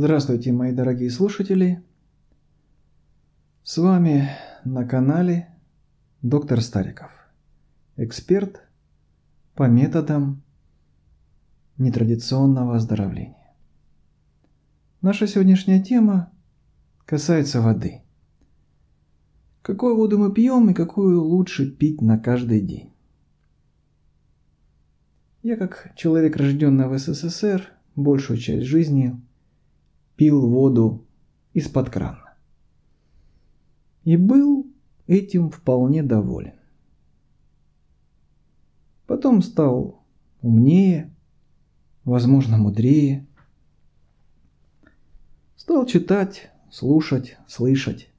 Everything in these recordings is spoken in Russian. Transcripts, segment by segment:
Здравствуйте, мои дорогие слушатели! С вами на канале доктор Стариков, эксперт по методам нетрадиционного оздоровления. Наша сегодняшняя тема касается воды. Какую воду мы пьем и какую лучше пить на каждый день? Я как человек, рожденный в СССР, большую часть жизни пил воду из-под крана. И был этим вполне доволен. Потом стал умнее, возможно, мудрее. Стал читать, слушать, слышать.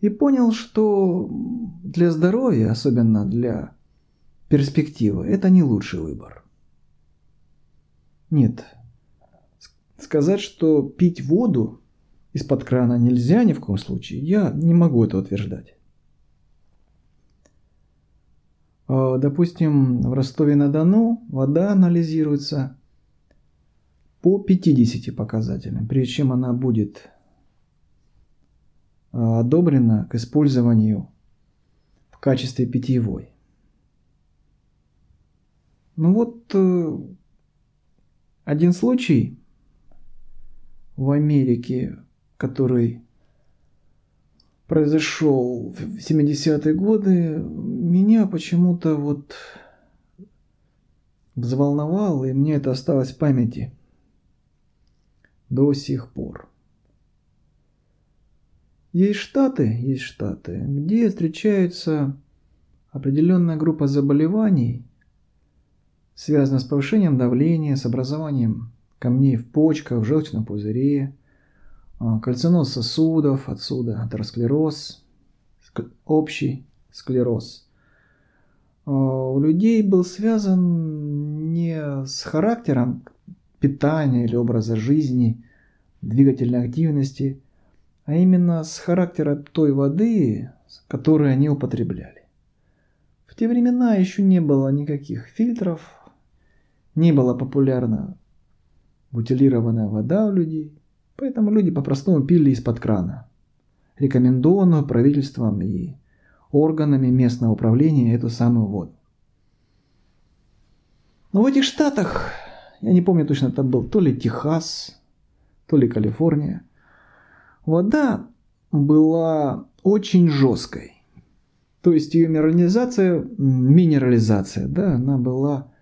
И понял, что для здоровья, особенно для перспективы, это не лучший выбор. Нет, Сказать, что пить воду из-под крана нельзя ни в коем случае, я не могу это утверждать. А, допустим, в Ростове-на-Дону вода анализируется по 50 показателям, прежде чем она будет а, одобрена к использованию в качестве питьевой. Ну вот э, один случай в Америке, который произошел в 70-е годы, меня почему-то вот взволновал, и мне это осталось в памяти до сих пор. Есть штаты, есть штаты, где встречается определенная группа заболеваний, связанная с повышением давления, с образованием камней в почках, в желчном пузыре, а, кальциноз сосудов, отсюда атеросклероз, общий склероз. А, у людей был связан не с характером питания или образа жизни, двигательной активности, а именно с характером той воды, которую они употребляли. В те времена еще не было никаких фильтров, не было популярно бутилированная вода у людей, поэтому люди по-простому пили из-под крана. Рекомендованную правительством и органами местного управления эту самую воду. Но в этих штатах, я не помню точно, это был то ли Техас, то ли Калифорния, вода была очень жесткой. То есть ее минерализация, минерализация, да, она была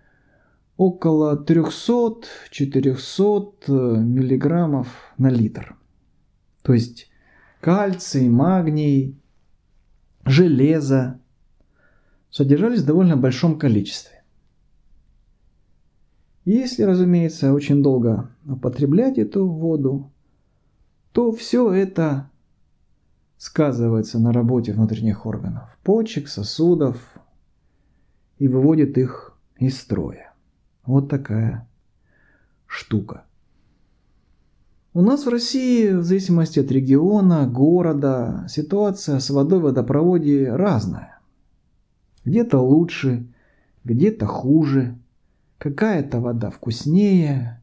около 300-400 э, миллиграммов на литр. То есть кальций, магний, железо содержались в довольно большом количестве. Если, разумеется, очень долго употреблять эту воду, то все это сказывается на работе внутренних органов, почек, сосудов и выводит их из строя. Вот такая штука. У нас в России, в зависимости от региона, города, ситуация с водой в водопроводе разная. Где-то лучше, где-то хуже. Какая-то вода вкуснее,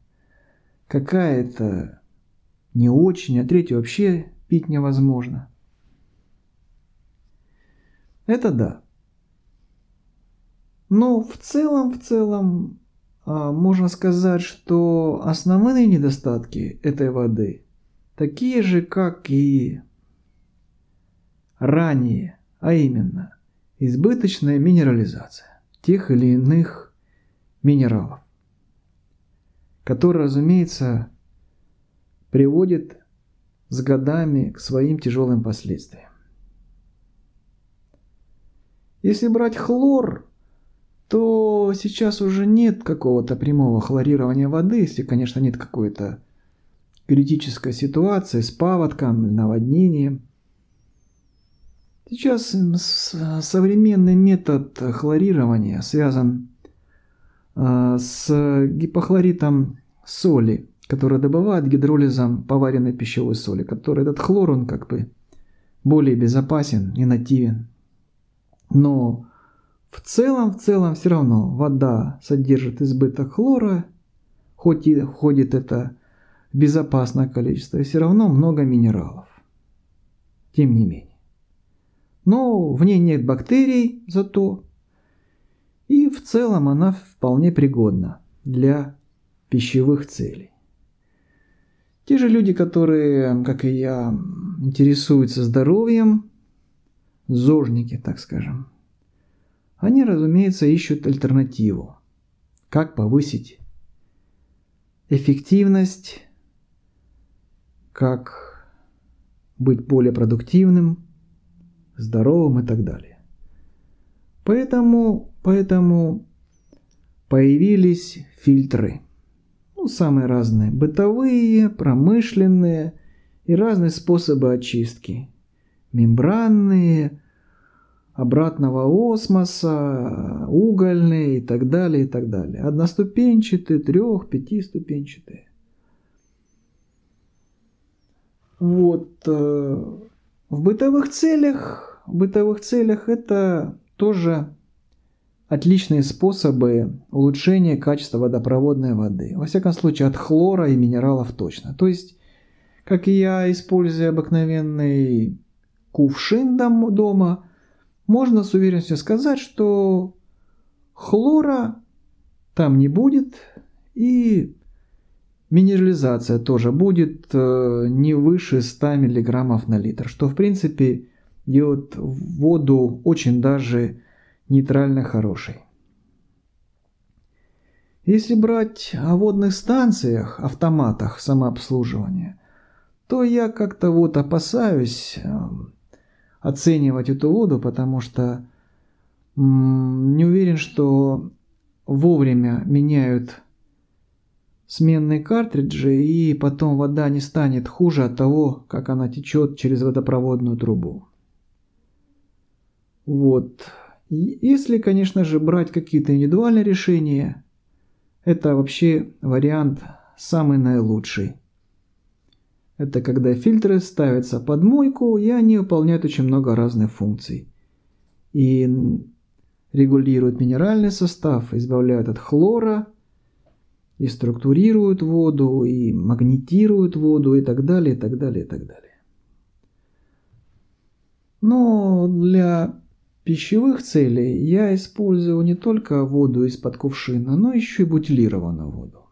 какая-то не очень, а третью вообще пить невозможно. Это да. Но в целом, в целом, можно сказать, что основные недостатки этой воды такие же, как и ранее, а именно избыточная минерализация тех или иных минералов, которые, разумеется, приводит с годами к своим тяжелым последствиям. Если брать хлор, то сейчас уже нет какого-то прямого хлорирования воды, если, конечно, нет какой-то критической ситуации с паводком, наводнением. Сейчас современный метод хлорирования связан а, с гипохлоритом соли, который добывают гидролизом поваренной пищевой соли, который этот хлор, он как бы более безопасен и нативен. Но в целом, в целом все равно вода содержит избыток хлора, хоть и входит это в безопасное количество, и все равно много минералов. Тем не менее. Но в ней нет бактерий зато, и в целом она вполне пригодна для пищевых целей. Те же люди, которые, как и я, интересуются здоровьем, зожники, так скажем, они, разумеется, ищут альтернативу. Как повысить эффективность, как быть более продуктивным, здоровым и так далее. Поэтому, поэтому появились фильтры. Ну, самые разные. Бытовые, промышленные и разные способы очистки. Мембранные, обратного осмоса, угольные и так далее, и так далее. Одноступенчатые, трех, пятиступенчатые. Вот. Э, в бытовых целях, в бытовых целях это тоже отличные способы улучшения качества водопроводной воды. Во всяком случае, от хлора и минералов точно. То есть, как и я, используя обыкновенный кувшин дома, можно с уверенностью сказать, что хлора там не будет, и минерализация тоже будет э, не выше 100 мг на литр, что в принципе делает воду очень даже нейтрально хорошей. Если брать о водных станциях, автоматах самообслуживания, то я как-то вот опасаюсь эм, оценивать эту воду, потому что не уверен, что вовремя меняют сменные картриджи, и потом вода не станет хуже от того, как она течет через водопроводную трубу. Вот. Если, конечно же, брать какие-то индивидуальные решения, это вообще вариант самый наилучший. Это когда фильтры ставятся под мойку, и они выполняют очень много разных функций. И регулируют минеральный состав, избавляют от хлора, и структурируют воду, и магнетируют воду, и так далее, и так далее, и так далее. Но для пищевых целей я использую не только воду из-под кувшина, но еще и бутилированную воду.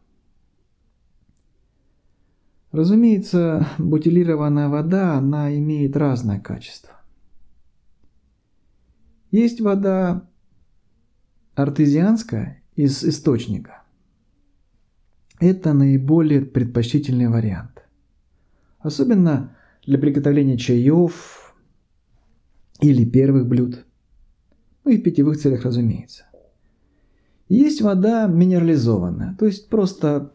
Разумеется, бутилированная вода, она имеет разное качество. Есть вода артезианская из источника. Это наиболее предпочтительный вариант. Особенно для приготовления чаев или первых блюд. Ну и в питьевых целях, разумеется. Есть вода минерализованная, то есть просто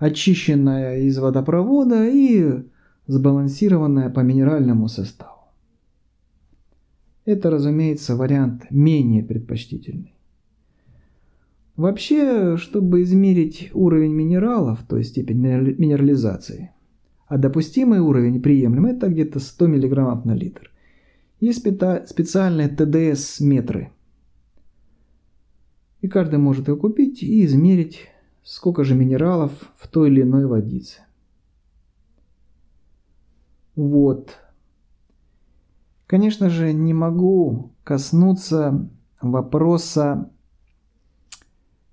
очищенная из водопровода и сбалансированная по минеральному составу. Это, разумеется, вариант менее предпочтительный. Вообще, чтобы измерить уровень минералов, то есть степень минерализации, а допустимый уровень приемлемый, это где-то 100 мг на литр. Есть специальные ТДС-метры. И каждый может его купить и измерить сколько же минералов в той или иной водице. Вот. Конечно же, не могу коснуться вопроса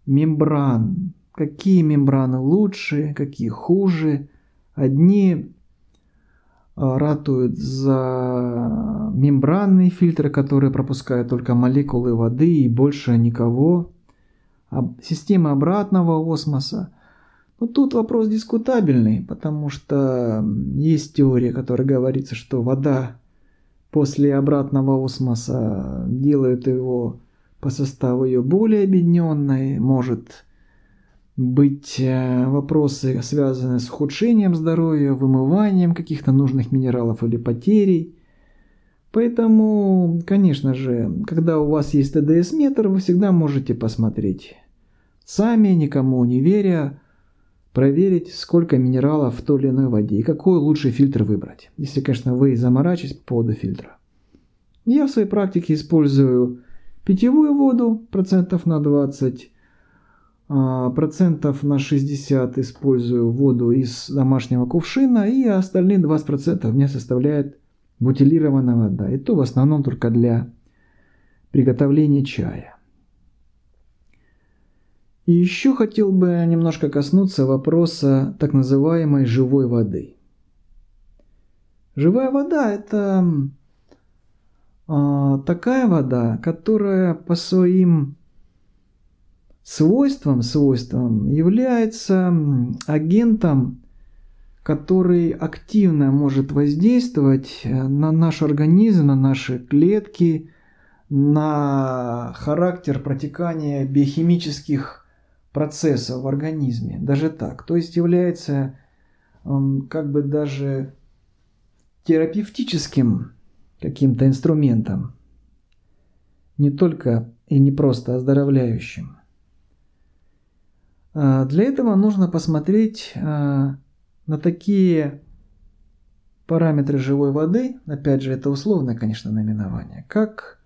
мембран. Какие мембраны лучше, какие хуже. Одни а, ратуют за мембранные фильтры, которые пропускают только молекулы воды и больше никого система обратного осмоса. Но тут вопрос дискутабельный, потому что есть теория, которая говорится, что вода после обратного осмоса делает его по составу ее более объединенной, может быть э, вопросы, связанные с ухудшением здоровья, вымыванием каких-то нужных минералов или потерей. Поэтому, конечно же, когда у вас есть ТДС-метр, вы всегда можете посмотреть. Сами, никому не веря, проверить, сколько минералов в той или иной воде и какой лучший фильтр выбрать. Если, конечно, вы заморачиваетесь по поводу фильтра. Я в своей практике использую питьевую воду процентов на 20, а, процентов на 60 использую воду из домашнего кувшина, и остальные 20% мне составляет бутилированная вода. И то в основном только для приготовления чая. И еще хотел бы немножко коснуться вопроса так называемой живой воды. Живая вода – это э, такая вода, которая по своим свойствам, свойствам является агентом, который активно может воздействовать э, на наш организм, на наши клетки, на характер протекания биохимических процессов в организме. Даже так. То есть является как бы даже терапевтическим каким-то инструментом. Не только и не просто оздоровляющим. А, для этого нужно посмотреть а, на такие параметры живой воды, опять же, это условное, конечно, наименование, как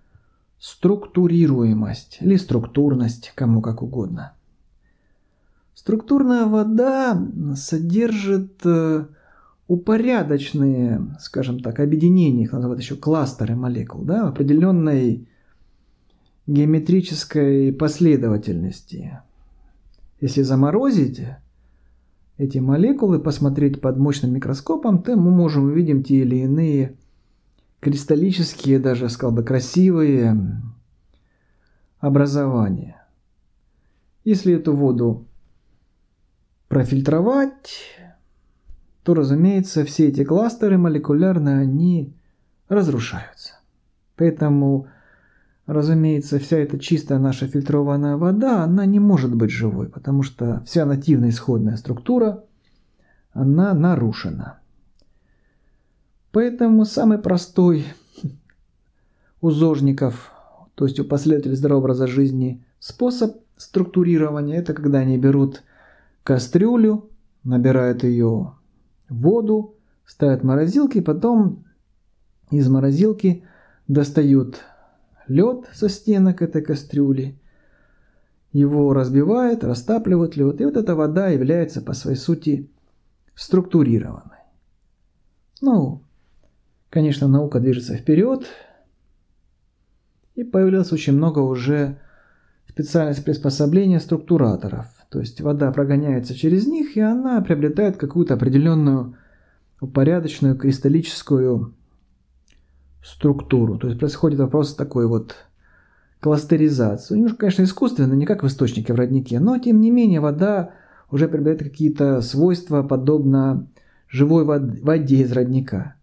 структурируемость или структурность, кому как угодно. Структурная вода содержит э, упорядоченные, скажем так, объединения, их называют еще кластеры молекул, да, определенной геометрической последовательности. Если заморозить эти молекулы, посмотреть под мощным микроскопом, то мы можем увидеть те или иные кристаллические, даже, сказал бы, красивые образования. Если эту воду профильтровать, то, разумеется, все эти кластеры молекулярно, они разрушаются. Поэтому Разумеется, вся эта чистая наша фильтрованная вода, она не может быть живой, потому что вся нативная исходная структура, она нарушена. Поэтому самый простой у зожников, то есть у последователей здорового образа жизни, способ структурирования, это когда они берут кастрюлю, набирают ее воду, ставят в морозилки, потом из морозилки достают лед со стенок этой кастрюли, его разбивают, растапливают лед, и вот эта вода является по своей сути структурированной. Ну, конечно, наука движется вперед, и появилось очень много уже специальных приспособления структураторов. То есть вода прогоняется через них, и она приобретает какую-то определенную упорядоченную кристаллическую структуру. То есть происходит вопрос такой вот кластеризации. Немножко, конечно, искусственно, не как в источнике в роднике, но тем не менее вода уже приобретает какие-то свойства, подобно живой воде из родника.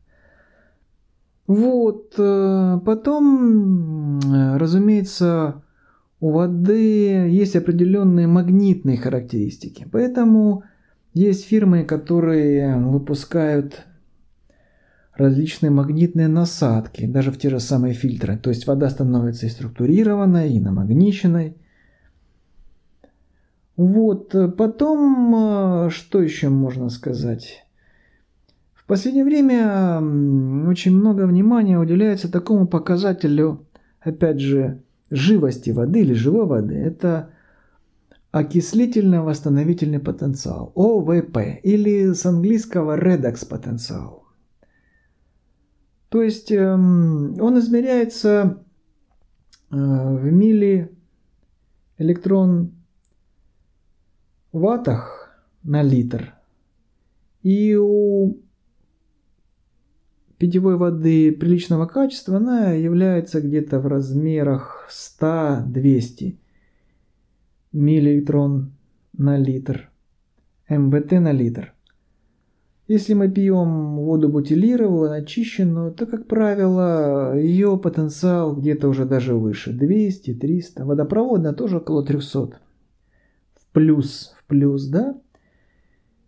Вот, э, потом, разумеется, у воды есть определенные магнитные характеристики. Поэтому есть фирмы, которые выпускают различные магнитные насадки, даже в те же самые фильтры. То есть вода становится и структурированной, и намагниченной. Вот, потом, э, что еще можно сказать? В последнее время очень много внимания уделяется такому показателю, опять же, живости воды или живой воды. Это окислительно-восстановительный потенциал, ОВП, или с английского редокс потенциал. То есть эм, он измеряется э, в милли электрон ваттах на литр. И у питьевой воды приличного качества она является где-то в размерах 100-200 миллиэлектрон на литр, МВТ на литр. Если мы пьем воду бутилированную, очищенную, то, как правило, ее потенциал где-то уже даже выше. 200, 300. Водопроводная тоже около 300. В плюс, в плюс, да?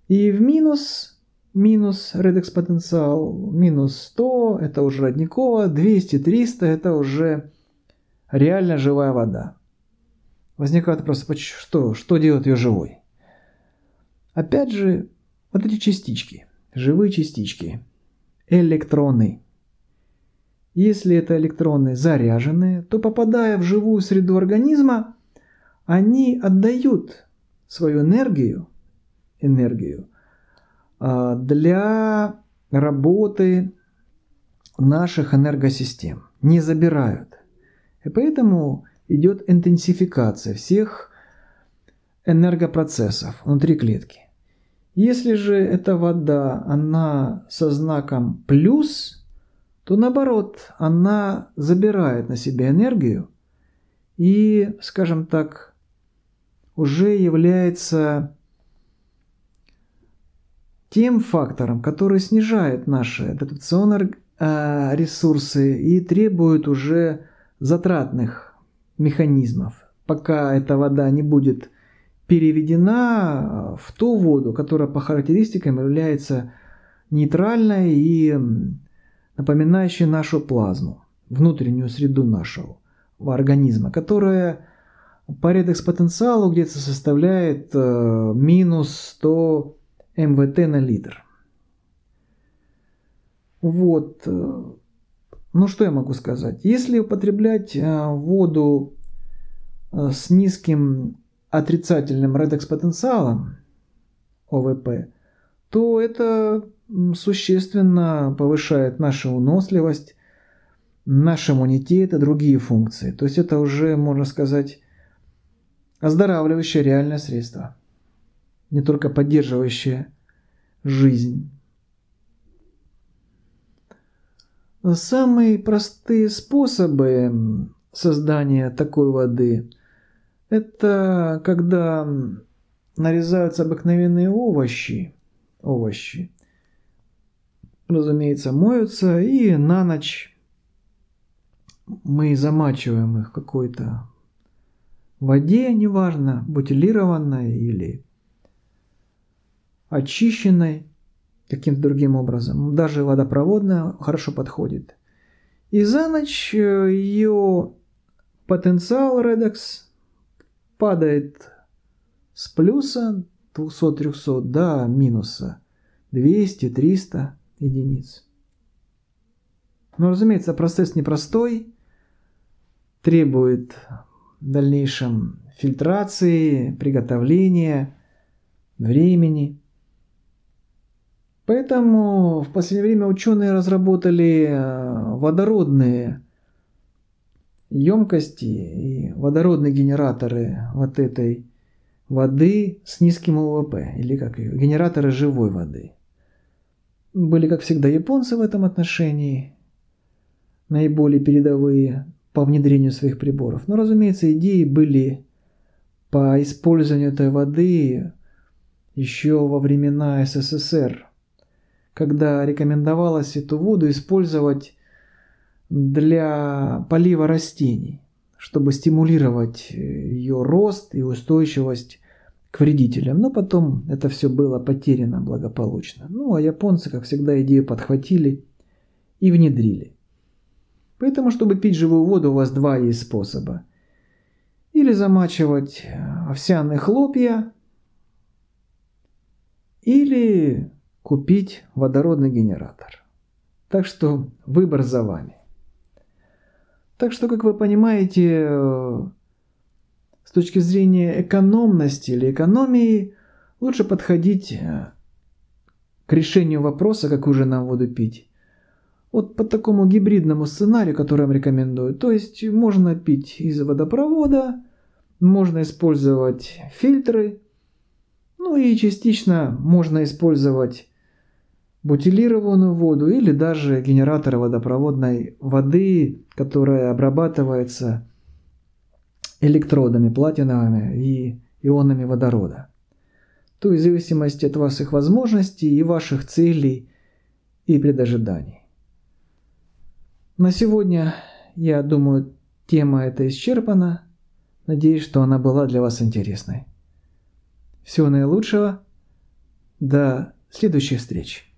И в минус, минус редекс потенциал, минус 100, это уже родниковая, 200, 300, это уже реально живая вода. Возникает вопрос, что, что делает ее живой? Опять же, вот эти частички – живые частички, электроны. Если это электроны заряженные, то попадая в живую среду организма, они отдают свою энергию, энергию а, для работы наших энергосистем, не забирают. И поэтому идет интенсификация всех энергопроцессов внутри клетки. Если же эта вода, она со знаком плюс, то наоборот, она забирает на себя энергию и, скажем так, уже является тем фактором, который снижает наши адаптационные э, ресурсы и требует уже затратных механизмов, пока эта вода не будет переведена в ту воду, которая по характеристикам является нейтральной и напоминающей нашу плазму, внутреннюю среду нашего организма, которая по редекс-потенциалу где-то составляет э, минус 100 МВТ на литр. Вот. Э, ну что я могу сказать? Если употреблять э, воду с низким отрицательным редекс-потенциалом ОВП, то это существенно повышает нашу уносливость, наш иммунитет и другие функции. То есть это уже, можно сказать, оздоравливающее реальное средство, не только поддерживающее жизнь. Самые простые способы создания такой воды – это когда нарезаются обыкновенные овощи, овощи, разумеется, моются и на ночь мы замачиваем их в какой-то воде, неважно, бутилированной или очищенной каким-то другим образом. Даже водопроводная хорошо подходит. И за ночь э, ее потенциал редекс падает с плюса 200-300 до минуса 200-300 единиц. Но, разумеется, процесс непростой, требует в дальнейшем фильтрации, приготовления, времени. Поэтому в последнее время ученые разработали э, водородные емкости и водородные генераторы вот этой воды с низким ОВП, или как ее, генераторы живой воды. Были, как всегда, японцы в этом отношении, наиболее передовые по внедрению своих приборов. Но, разумеется, идеи были по использованию этой воды еще во времена СССР, когда рекомендовалось эту воду использовать для полива растений, чтобы стимулировать ее рост и устойчивость к вредителям. Но потом это все было потеряно благополучно. Ну а японцы, как всегда, идею подхватили и внедрили. Поэтому, чтобы пить живую воду, у вас два есть способа. Или замачивать овсяные хлопья, или купить водородный генератор. Так что выбор за вами. Так что, как вы понимаете, с точки зрения экономности или экономии, лучше подходить к решению вопроса, какую же нам воду пить, вот по такому гибридному сценарию, который я вам рекомендую. То есть можно пить из водопровода, можно использовать фильтры, ну и частично можно использовать бутилированную воду или даже генераторы водопроводной воды, которая обрабатывается электродами платиновыми и ионами водорода. То есть в зависимости от ваших возможностей и ваших целей и предожиданий. На сегодня, я думаю, тема эта исчерпана. Надеюсь, что она была для вас интересной. Всего наилучшего. До следующих встреч.